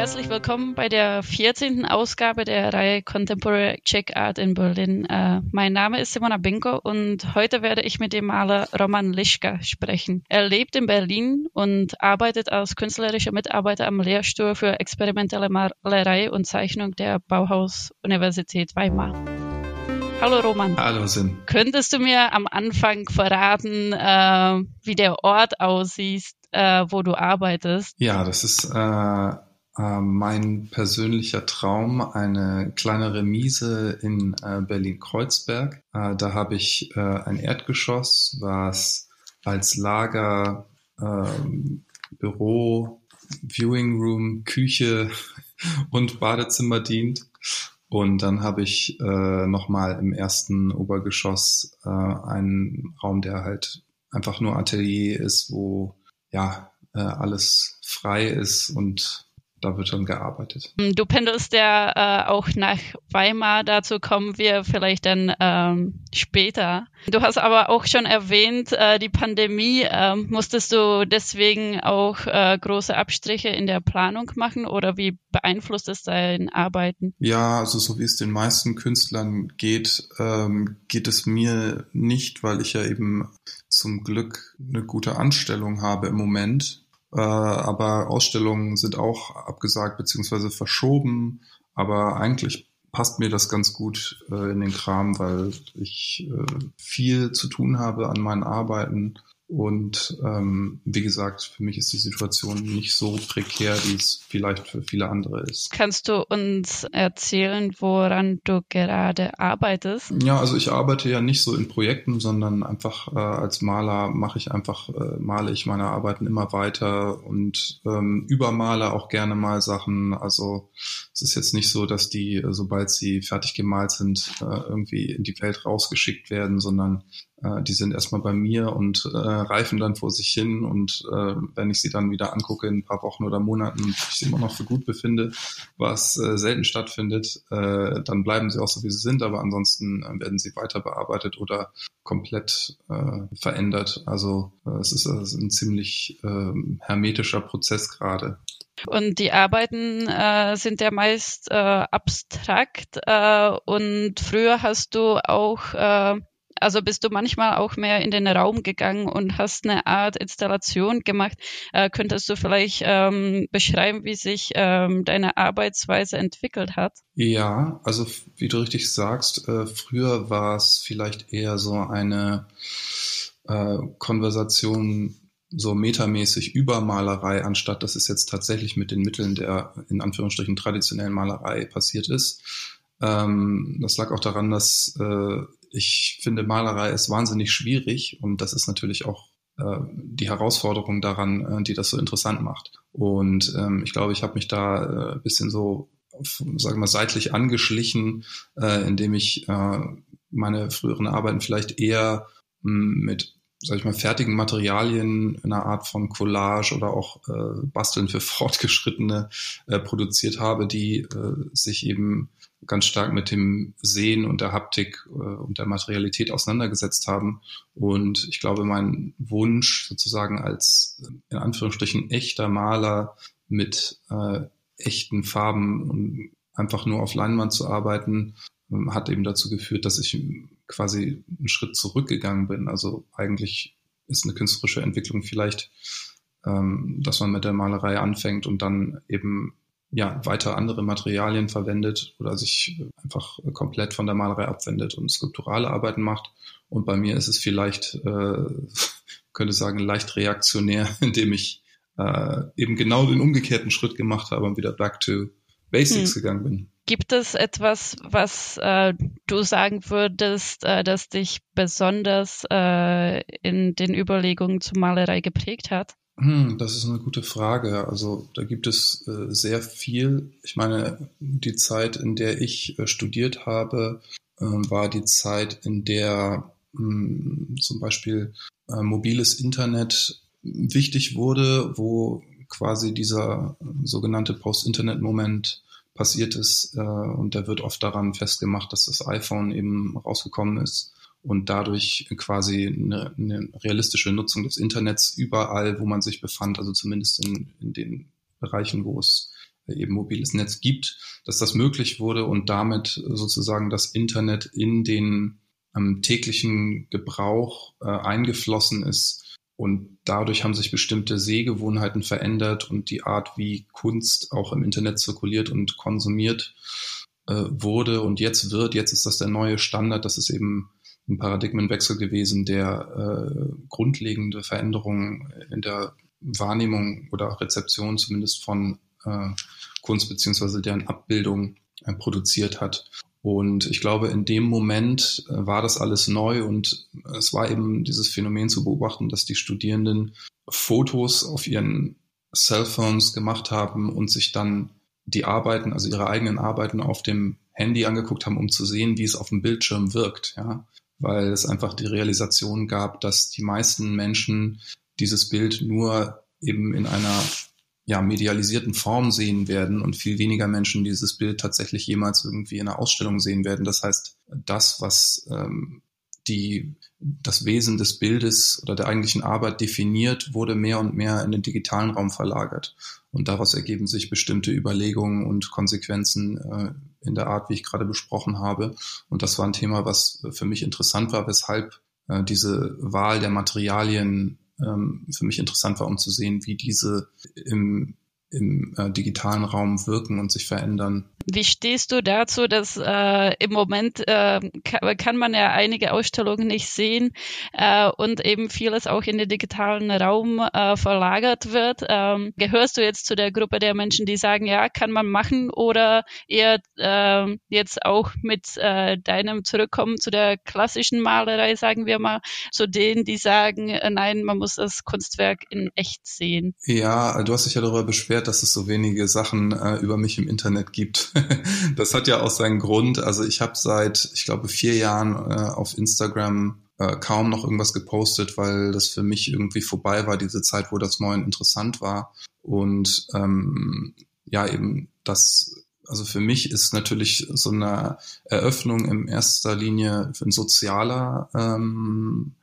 herzlich willkommen bei der 14. Ausgabe der Reihe Contemporary Czech Art in Berlin. Äh, mein Name ist Simona Binko und heute werde ich mit dem Maler Roman Lischka sprechen. Er lebt in Berlin und arbeitet als künstlerischer Mitarbeiter am Lehrstuhl für experimentelle Malerei und Zeichnung der Bauhaus-Universität Weimar. Hallo Roman. Hallo Sim. Könntest du mir am Anfang verraten, äh, wie der Ort aussieht, äh, wo du arbeitest? Ja, das ist äh, äh, mein persönlicher Traum, eine kleine Remise in äh, Berlin-Kreuzberg. Äh, da habe ich äh, ein Erdgeschoss, was als Lager, ähm, Büro, Viewing Room, Küche und Badezimmer dient. Und dann habe ich äh, nochmal im ersten Obergeschoss äh, einen Raum, der halt einfach nur Atelier ist, wo ja alles frei ist und da wird dann gearbeitet. Hm, du pendelst ja äh, auch nach Weimar, dazu kommen wir vielleicht dann ähm, später. Du hast aber auch schon erwähnt, äh, die Pandemie, äh, musstest du deswegen auch äh, große Abstriche in der Planung machen oder wie beeinflusst es dein Arbeiten? Ja, also so wie es den meisten Künstlern geht, ähm, geht es mir nicht, weil ich ja eben zum Glück eine gute Anstellung habe im Moment äh, aber Ausstellungen sind auch abgesagt beziehungsweise verschoben. Aber eigentlich passt mir das ganz gut äh, in den Kram, weil ich äh, viel zu tun habe an meinen Arbeiten und ähm, wie gesagt, für mich ist die Situation nicht so prekär, wie es vielleicht für viele andere ist. Kannst du uns erzählen, woran du gerade arbeitest? Ja, also ich arbeite ja nicht so in Projekten, sondern einfach äh, als Maler mache ich einfach, äh, male ich meine Arbeiten immer weiter und ähm, übermale auch gerne mal Sachen. Also es ist jetzt nicht so, dass die, sobald sie fertig gemalt sind, äh, irgendwie in die Welt rausgeschickt werden, sondern äh, die sind erstmal bei mir und äh, reifen dann vor sich hin. Und äh, wenn ich sie dann wieder angucke in ein paar Wochen oder Monaten ich sie immer noch für gut befinde, was äh, selten stattfindet, äh, dann bleiben sie auch so, wie sie sind. Aber ansonsten äh, werden sie weiter bearbeitet oder komplett äh, verändert. Also äh, es ist also ein ziemlich äh, hermetischer Prozess gerade. Und die Arbeiten äh, sind ja meist äh, abstrakt äh, und früher hast du auch äh, also bist du manchmal auch mehr in den Raum gegangen und hast eine Art Installation gemacht. Äh, könntest du vielleicht ähm, beschreiben, wie sich ähm, deine Arbeitsweise entwickelt hat? Ja, also wie du richtig sagst, äh, früher war es vielleicht eher so eine äh, Konversation so metamäßig über Malerei, anstatt dass es jetzt tatsächlich mit den Mitteln der in Anführungsstrichen traditionellen Malerei passiert ist. Ähm, das lag auch daran, dass äh, ich finde, Malerei ist wahnsinnig schwierig und das ist natürlich auch äh, die Herausforderung daran, äh, die das so interessant macht. Und ähm, ich glaube, ich habe mich da äh, bisschen so, sagen wir mal, seitlich angeschlichen, äh, indem ich äh, meine früheren Arbeiten vielleicht eher hm, mit sag ich mal, fertigen Materialien in einer Art von Collage oder auch äh, Basteln für Fortgeschrittene äh, produziert habe, die äh, sich eben ganz stark mit dem Sehen und der Haptik äh, und der Materialität auseinandergesetzt haben. Und ich glaube, mein Wunsch sozusagen als in Anführungsstrichen echter Maler mit äh, echten Farben und einfach nur auf Leinwand zu arbeiten, äh, hat eben dazu geführt, dass ich quasi einen Schritt zurückgegangen bin. Also eigentlich ist eine künstlerische Entwicklung vielleicht, ähm, dass man mit der Malerei anfängt und dann eben ja, weiter andere Materialien verwendet oder sich einfach komplett von der Malerei abwendet und skulpturale Arbeiten macht. Und bei mir ist es vielleicht, äh, könnte sagen, leicht reaktionär, indem ich äh, eben genau den umgekehrten Schritt gemacht habe und wieder back to basics hm. gegangen bin. Gibt es etwas, was äh, du sagen würdest, äh, das dich besonders äh, in den Überlegungen zur Malerei geprägt hat? Hm, das ist eine gute Frage. Also da gibt es äh, sehr viel. Ich meine, die Zeit, in der ich äh, studiert habe, äh, war die Zeit, in der mh, hm, zum Beispiel äh, mobiles Internet wichtig wurde, wo quasi dieser sogenannte Post-Internet-Moment passiert ist. Äh, und der wird oft daran festgemacht, dass das iPhone eben rausgekommen ist und dadurch quasi eine, eine realistische Nutzung des Internets überall, wo man sich befand, also zumindest in, in den Bereichen, wo es eben mobiles Netz gibt, dass das möglich wurde und damit sozusagen das Internet in den ähm, täglichen Gebrauch äh, eingeflossen ist. Und dadurch haben sich bestimmte Sehgewohnheiten verändert und die Art, wie Kunst auch im Internet zirkuliert und konsumiert äh, wurde und jetzt wird, jetzt ist das der neue Standard, das ist eben ein Paradigmenwechsel gewesen, der äh, grundlegende Veränderungen in der Wahrnehmung oder Rezeption zumindest von äh, Kunst beziehungsweise deren Abbildung äh, produziert hat. Und ich glaube, in dem Moment äh, war das alles neu und es war eben dieses Phänomen zu beobachten, dass die Studierenden Fotos auf ihren Cellphones gemacht haben und sich dann die Arbeiten, also ihre eigenen Arbeiten auf dem Handy angeguckt haben, um zu sehen, wie es auf dem Bildschirm wirkt, ja. Weil es einfach die Realisation gab, dass die meisten Menschen dieses Bild nur eben in einer ja, medialisierten Form sehen werden und viel weniger Menschen dieses Bild tatsächlich jemals irgendwie in einer Ausstellung sehen werden. Das heißt, das, was ähm, die, das Wesen des Bildes oder der eigentlichen Arbeit definiert, wurde mehr und mehr in den digitalen Raum verlagert. Und daraus ergeben sich bestimmte Überlegungen und Konsequenzen äh, in der Art, wie ich gerade besprochen habe. Und das war ein Thema, was für mich interessant war, weshalb äh, diese Wahl der Materialien ähm, für mich interessant war, um zu sehen, wie diese im, im äh, digitalen Raum wirken und sich verändern. Wie stehst du dazu, dass äh, im Moment äh, kann, kann, man ja einige Ausstellungen nicht sehen äh, und eben vieles auch in den digitalen Raum äh, verlagert wird? Ähm, gehörst du jetzt zu der Gruppe der Menschen, die sagen, ja, kann man machen oder eher äh, jetzt auch mit äh, deinem Zurückkommen zu der klassischen Malerei, sagen wir mal, zu denen, die sagen, nein, man muss das Kunstwerk in echt sehen? Ja, du hast dich ja darüber beschwert, dass es so wenige Sachen äh, über mich im Internet gibt. das hat ja auch seinen Grund. Also ich habe seit, ich glaube, vier Jahren äh, auf Instagram äh, kaum noch irgendwas gepostet, weil das für mich irgendwie vorbei war, diese Zeit, wo das Neuen interessant war. Und ähm, ja, eben das also für mich ist natürlich so eine Eröffnung in erster Linie ein sozialer ähm,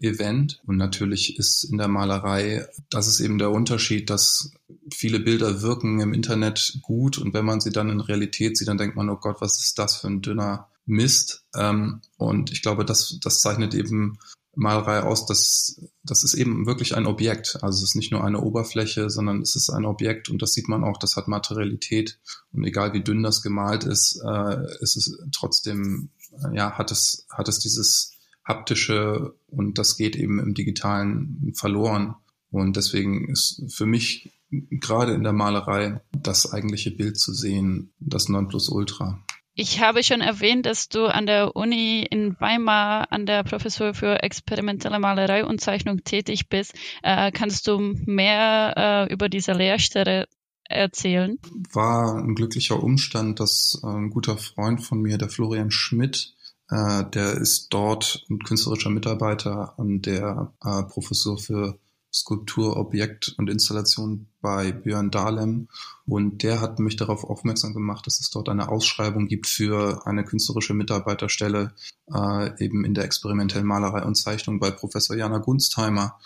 Event. Und natürlich ist in der Malerei, das ist eben der Unterschied, dass viele Bilder wirken im Internet gut und wenn man sie dann in Realität sieht, dann denkt man, oh Gott, was ist das für ein dünner Mist? Ähm, und ich glaube, das, das zeichnet eben Malerei aus, dass das ist eben wirklich ein Objekt. Also es ist nicht nur eine Oberfläche, sondern es ist ein Objekt und das sieht man auch, das hat Materialität. Und egal wie dünn das gemalt ist, äh, ist es trotzdem, äh, ja, hat es, hat es dieses haptische und das geht eben im digitalen verloren. Und deswegen ist für mich gerade in der Malerei das eigentliche Bild zu sehen, das Nonplusultra. Ich habe schon erwähnt, dass du an der Uni in Weimar an der Professur für experimentelle Malerei und Zeichnung tätig bist. Äh, kannst du mehr äh, über diese Lehrstelle erzählen? War ein glücklicher Umstand, dass äh, ein guter Freund von mir, der Florian Schmidt, äh, der ist dort ein künstlerischer Mitarbeiter an der äh, Professur für Skulptur, Objekt und Installation bei Björn Dahlem. Und der hat mich darauf aufmerksam gemacht, dass es dort eine Ausschreibung gibt für eine künstlerische Mitarbeiterstelle äh, eben in der experimentellen Malerei und Zeichnung bei Professor Jana Gunstheimer.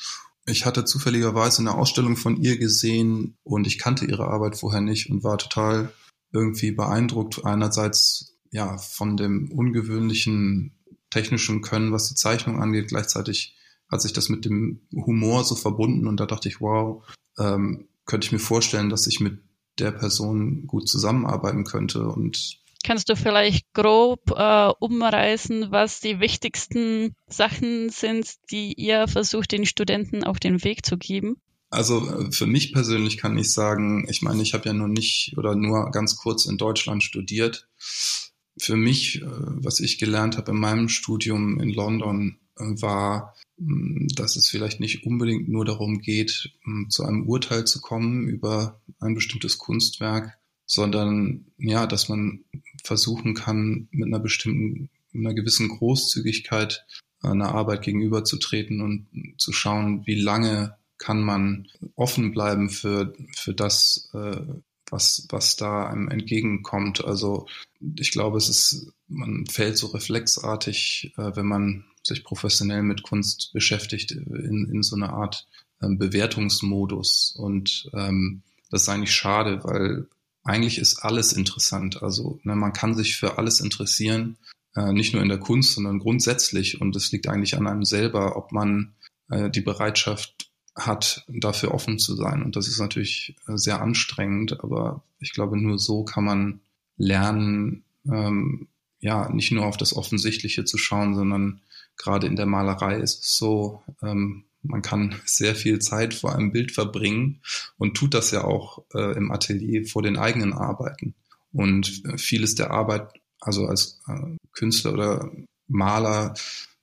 Ich hatte zufälligerweise eine Ausstellung von ihr gesehen und ich kannte ihre Arbeit vorher nicht und war total irgendwie beeindruckt. Einerseits ja von dem ungewöhnlichen technischen Können, was die Zeichnung angeht, gleichzeitig hat sich das mit dem Humor so verbunden und da dachte ich, wow, ähm, könnte ich mir vorstellen, dass ich mit der Person gut zusammenarbeiten könnte und Kannst du vielleicht grob äh, umreißen, was die wichtigsten Sachen sind, die ihr versucht, den Studenten auf den Weg zu geben? Also äh, für mich persönlich kann ich sagen, ich meine, ich habe ja nur nicht oder nur ganz kurz in Deutschland studiert. Für mich, äh, was ich gelernt habe in meinem Studium in London, war Mm, dass es vielleicht nicht unbedingt nur darum geht, mm, zu einem Urteil zu kommen über ein bestimmtes Kunstwerk, sondern ja, dass man versuchen kann, mit einer bestimmten, einer gewissen Großzügigkeit einer Arbeit gegenüberzutreten und zu schauen, wie lange kann man offen bleiben für, für das, äh, was, was da einem entgegenkommt. Also ich glaube, es ist, man fällt so reflexartig, äh, wenn man sich professionell mit Kunst beschäftigt, in, in so einer Art ähm, Bewertungsmodus. Und ähm, das ist eigentlich schade, weil eigentlich ist alles interessant. Also ne, man kann sich für alles interessieren, äh, nicht nur in der Kunst, sondern grundsätzlich. Und es liegt eigentlich an einem selber, ob man äh, die Bereitschaft hat, dafür offen zu sein. Und das ist natürlich äh, sehr anstrengend, aber ich glaube, nur so kann man lernen, ähm, ja, nicht nur auf das Offensichtliche zu schauen, sondern gerade in der Malerei ist es so, ähm, man kann sehr viel Zeit vor einem Bild verbringen und tut das ja auch äh, im Atelier vor den eigenen Arbeiten. Und äh, vieles der Arbeit, also als äh, Künstler oder Maler,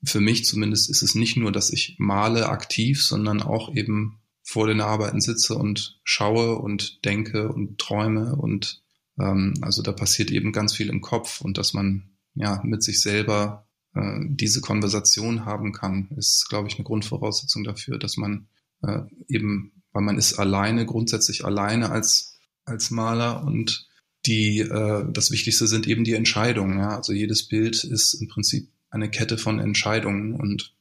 für mich zumindest ist es nicht nur, dass ich male aktiv, sondern auch eben vor den Arbeiten sitze und schaue und denke und träume und ähm, also da passiert eben ganz viel im Kopf und dass man ja mit sich selber äh, diese Konversation haben kann, ist, glaube ich, eine Grundvoraussetzung dafür, dass man äh, eben, weil man ist alleine, grundsätzlich alleine als, als Maler und die, äh, das Wichtigste sind eben die Entscheidungen. Ja? Also jedes Bild ist im Prinzip eine Kette von Entscheidungen und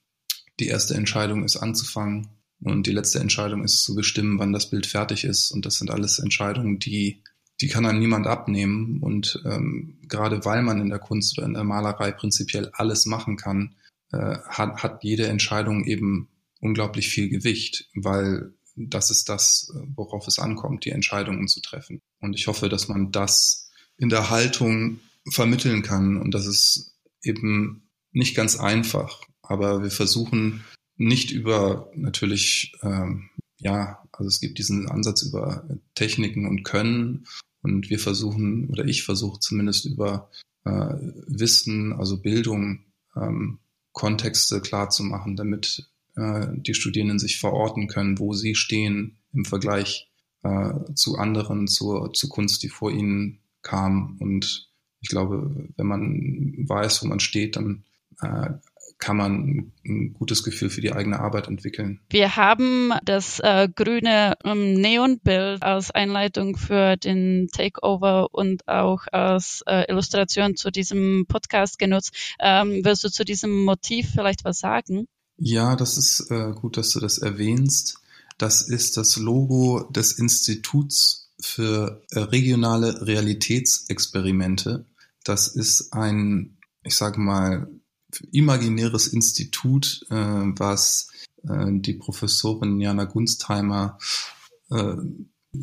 die erste Entscheidung ist anzufangen und die letzte Entscheidung ist zu bestimmen, wann das Bild fertig ist. Und das sind alles Entscheidungen, die die kann dann niemand abnehmen. Und ähm, gerade weil man in der Kunst oder in der Malerei prinzipiell alles machen kann, äh, hat, hat jede Entscheidung eben unglaublich viel Gewicht, weil das ist das, worauf es ankommt, die Entscheidungen zu treffen. Und ich hoffe, dass man das in der Haltung vermitteln kann. Und das ist eben nicht ganz einfach. Aber wir versuchen nicht über natürlich, ähm, ja, also es gibt diesen Ansatz über Techniken und Können und wir versuchen, oder ich versuche zumindest über äh, Wissen, also Bildung, ähm, Kontexte klar zu machen, damit äh, die Studierenden sich verorten können, wo sie stehen im Vergleich äh, zu anderen, zur, zur Kunst, die vor ihnen kam. Und ich glaube, wenn man weiß, wo man steht, dann äh, kann man ein gutes Gefühl für die eigene Arbeit entwickeln. Wir haben das äh, grüne ähm, Neonbild als Einleitung für den Takeover und auch als äh, Illustration zu diesem Podcast genutzt. Ähm, wirst du zu diesem Motiv vielleicht was sagen? Ja, das ist äh, gut, dass du das erwähnst. Das ist das Logo des Instituts für äh, regionale Realitätsexperimente. Das ist ein, ich sage mal, imaginäres Institut, äh, was äh, die Professorin Jana Gunstheimer äh,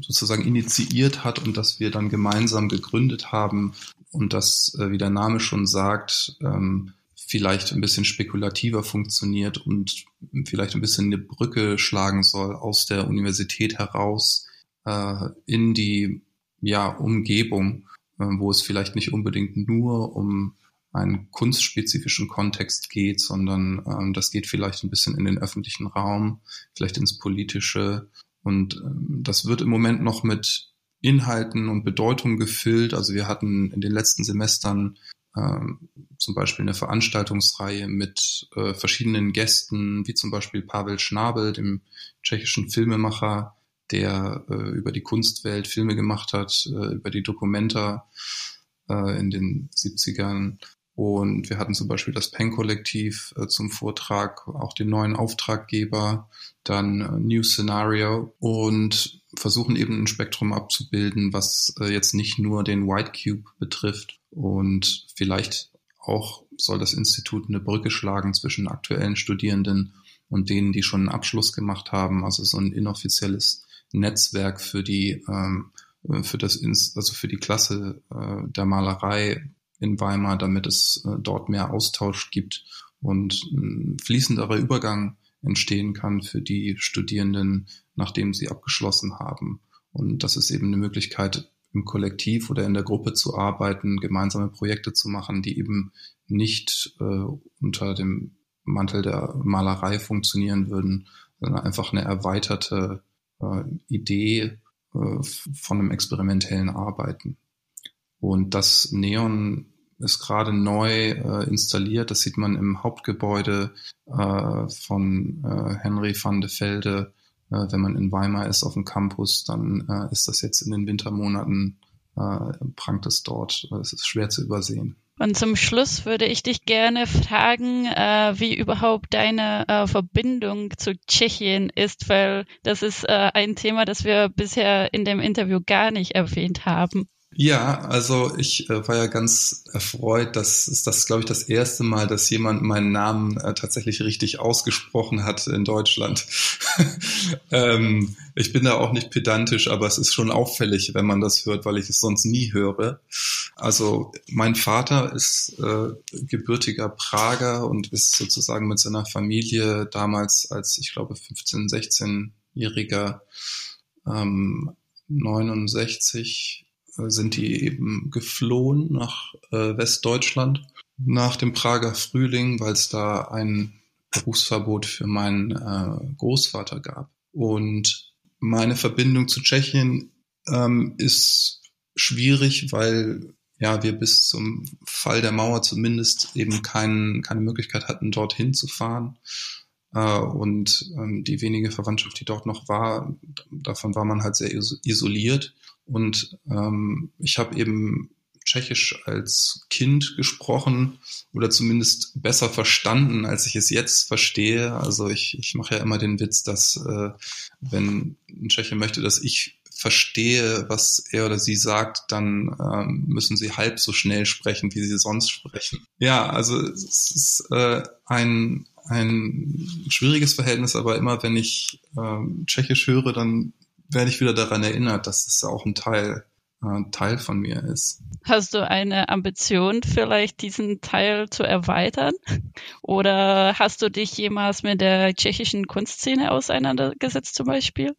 sozusagen initiiert hat und das wir dann gemeinsam gegründet haben. Und das, äh, wie der Name schon sagt, ähm, vielleicht ein bisschen spekulativer funktioniert und vielleicht ein bisschen eine Brücke schlagen soll aus der Universität heraus äh, in die ja, Umgebung, äh, wo es vielleicht nicht unbedingt nur um einen kunstspezifischen Kontext geht, sondern ähm, das geht vielleicht ein bisschen in den öffentlichen Raum, vielleicht ins Politische. Und ähm, das wird im Moment noch mit Inhalten und Bedeutung gefüllt. Also wir hatten in den letzten Semestern ähm, zum Beispiel eine Veranstaltungsreihe mit äh, verschiedenen Gästen, wie zum Beispiel Pavel Schnabel, dem tschechischen Filmemacher, der äh, über die Kunstwelt Filme gemacht hat, äh, über die Dokumenta äh, in den 70ern und wir hatten zum Beispiel das PEN-Kollektiv äh, zum Vortrag, auch den neuen Auftraggeber, dann äh, New Scenario und versuchen eben ein Spektrum abzubilden, was äh, jetzt nicht nur den White Cube betrifft. Und vielleicht auch soll das Institut eine Brücke schlagen zwischen aktuellen Studierenden und denen, die schon einen Abschluss gemacht haben. Also so ein inoffizielles Netzwerk für die ähm, für das, also für die Klasse äh, der Malerei in Weimar, damit es äh, dort mehr Austausch gibt und ein fließenderer Übergang entstehen kann für die Studierenden, nachdem sie abgeschlossen haben. Und das ist eben eine Möglichkeit, im Kollektiv oder in der Gruppe zu arbeiten, gemeinsame Projekte zu machen, die eben nicht äh, unter dem Mantel der Malerei funktionieren würden, sondern einfach eine erweiterte äh, Idee äh, von einem experimentellen Arbeiten. Und das Neon ist gerade neu äh, installiert. Das sieht man im Hauptgebäude äh, von äh, Henry van de Velde. Äh, wenn man in Weimar ist auf dem Campus, dann äh, ist das jetzt in den Wintermonaten, äh, prangt es dort. Es ist schwer zu übersehen. Und zum Schluss würde ich dich gerne fragen, äh, wie überhaupt deine äh, Verbindung zu Tschechien ist, weil das ist äh, ein Thema, das wir bisher in dem Interview gar nicht erwähnt haben. Ja, also ich äh, war ja ganz erfreut, dass ist das, glaube ich, das erste Mal, dass jemand meinen Namen äh, tatsächlich richtig ausgesprochen hat in Deutschland. ähm, ich bin da auch nicht pedantisch, aber es ist schon auffällig, wenn man das hört, weil ich es sonst nie höre. Also mein Vater ist äh, gebürtiger Prager und ist sozusagen mit seiner Familie damals als, ich glaube, 15, 16-jähriger ähm, 69 sind die eben geflohen nach äh, Westdeutschland nach dem Prager Frühling, weil es da ein Berufsverbot für meinen äh, Großvater gab. Und meine Verbindung zu Tschechien ähm, ist schwierig, weil ja wir bis zum Fall der Mauer zumindest eben kein, keine Möglichkeit hatten, dorthin zu fahren. Äh, und ähm, die wenige Verwandtschaft, die dort noch war, davon war man halt sehr isoliert. Und ähm, ich habe eben Tschechisch als Kind gesprochen oder zumindest besser verstanden, als ich es jetzt verstehe. Also ich, ich mache ja immer den Witz, dass äh, wenn ein Tscheche möchte, dass ich verstehe, was er oder sie sagt, dann ähm, müssen sie halb so schnell sprechen, wie sie sonst sprechen. Ja, also es ist äh, ein, ein schwieriges Verhältnis, aber immer wenn ich äh, Tschechisch höre, dann werde ich wieder daran erinnert, dass es auch ein Teil, äh, Teil von mir ist. Hast du eine Ambition, vielleicht diesen Teil zu erweitern? Oder hast du dich jemals mit der tschechischen Kunstszene auseinandergesetzt zum Beispiel?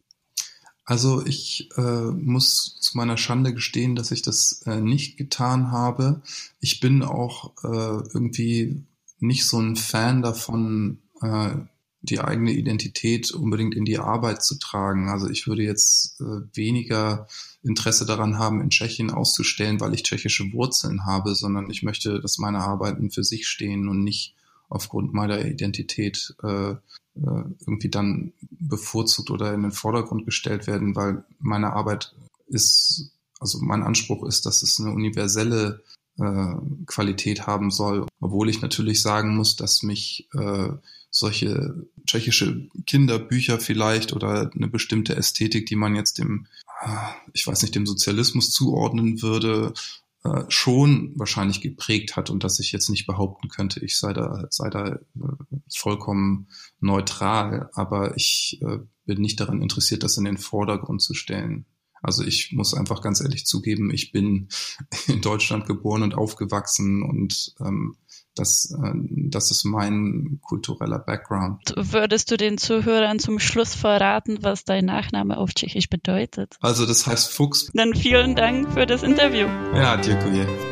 Also ich äh, muss zu meiner Schande gestehen, dass ich das äh, nicht getan habe. Ich bin auch äh, irgendwie nicht so ein Fan davon, äh, die eigene Identität unbedingt in die Arbeit zu tragen. Also ich würde jetzt äh, weniger Interesse daran haben, in Tschechien auszustellen, weil ich tschechische Wurzeln habe, sondern ich möchte, dass meine Arbeiten für sich stehen und nicht aufgrund meiner Identität äh, äh, irgendwie dann bevorzugt oder in den Vordergrund gestellt werden, weil meine Arbeit ist, also mein Anspruch ist, dass es eine universelle äh, Qualität haben soll, obwohl ich natürlich sagen muss, dass mich äh, solche tschechische Kinderbücher vielleicht oder eine bestimmte Ästhetik, die man jetzt dem, ah, ich weiß nicht, dem Sozialismus zuordnen würde, äh, schon wahrscheinlich geprägt hat und dass ich jetzt nicht behaupten könnte, ich sei da, sei da äh, vollkommen neutral, aber ich äh, bin nicht daran interessiert, das in den Vordergrund zu stellen. Also ich muss einfach ganz ehrlich zugeben, ich bin in Deutschland geboren und aufgewachsen und ähm, das, äh, das ist mein kultureller Background. Würdest du den Zuhörern zum Schluss verraten, was dein Nachname auf Tschechisch bedeutet? Also das heißt Fuchs. Dann vielen Dank für das Interview. Ja, dziękuję.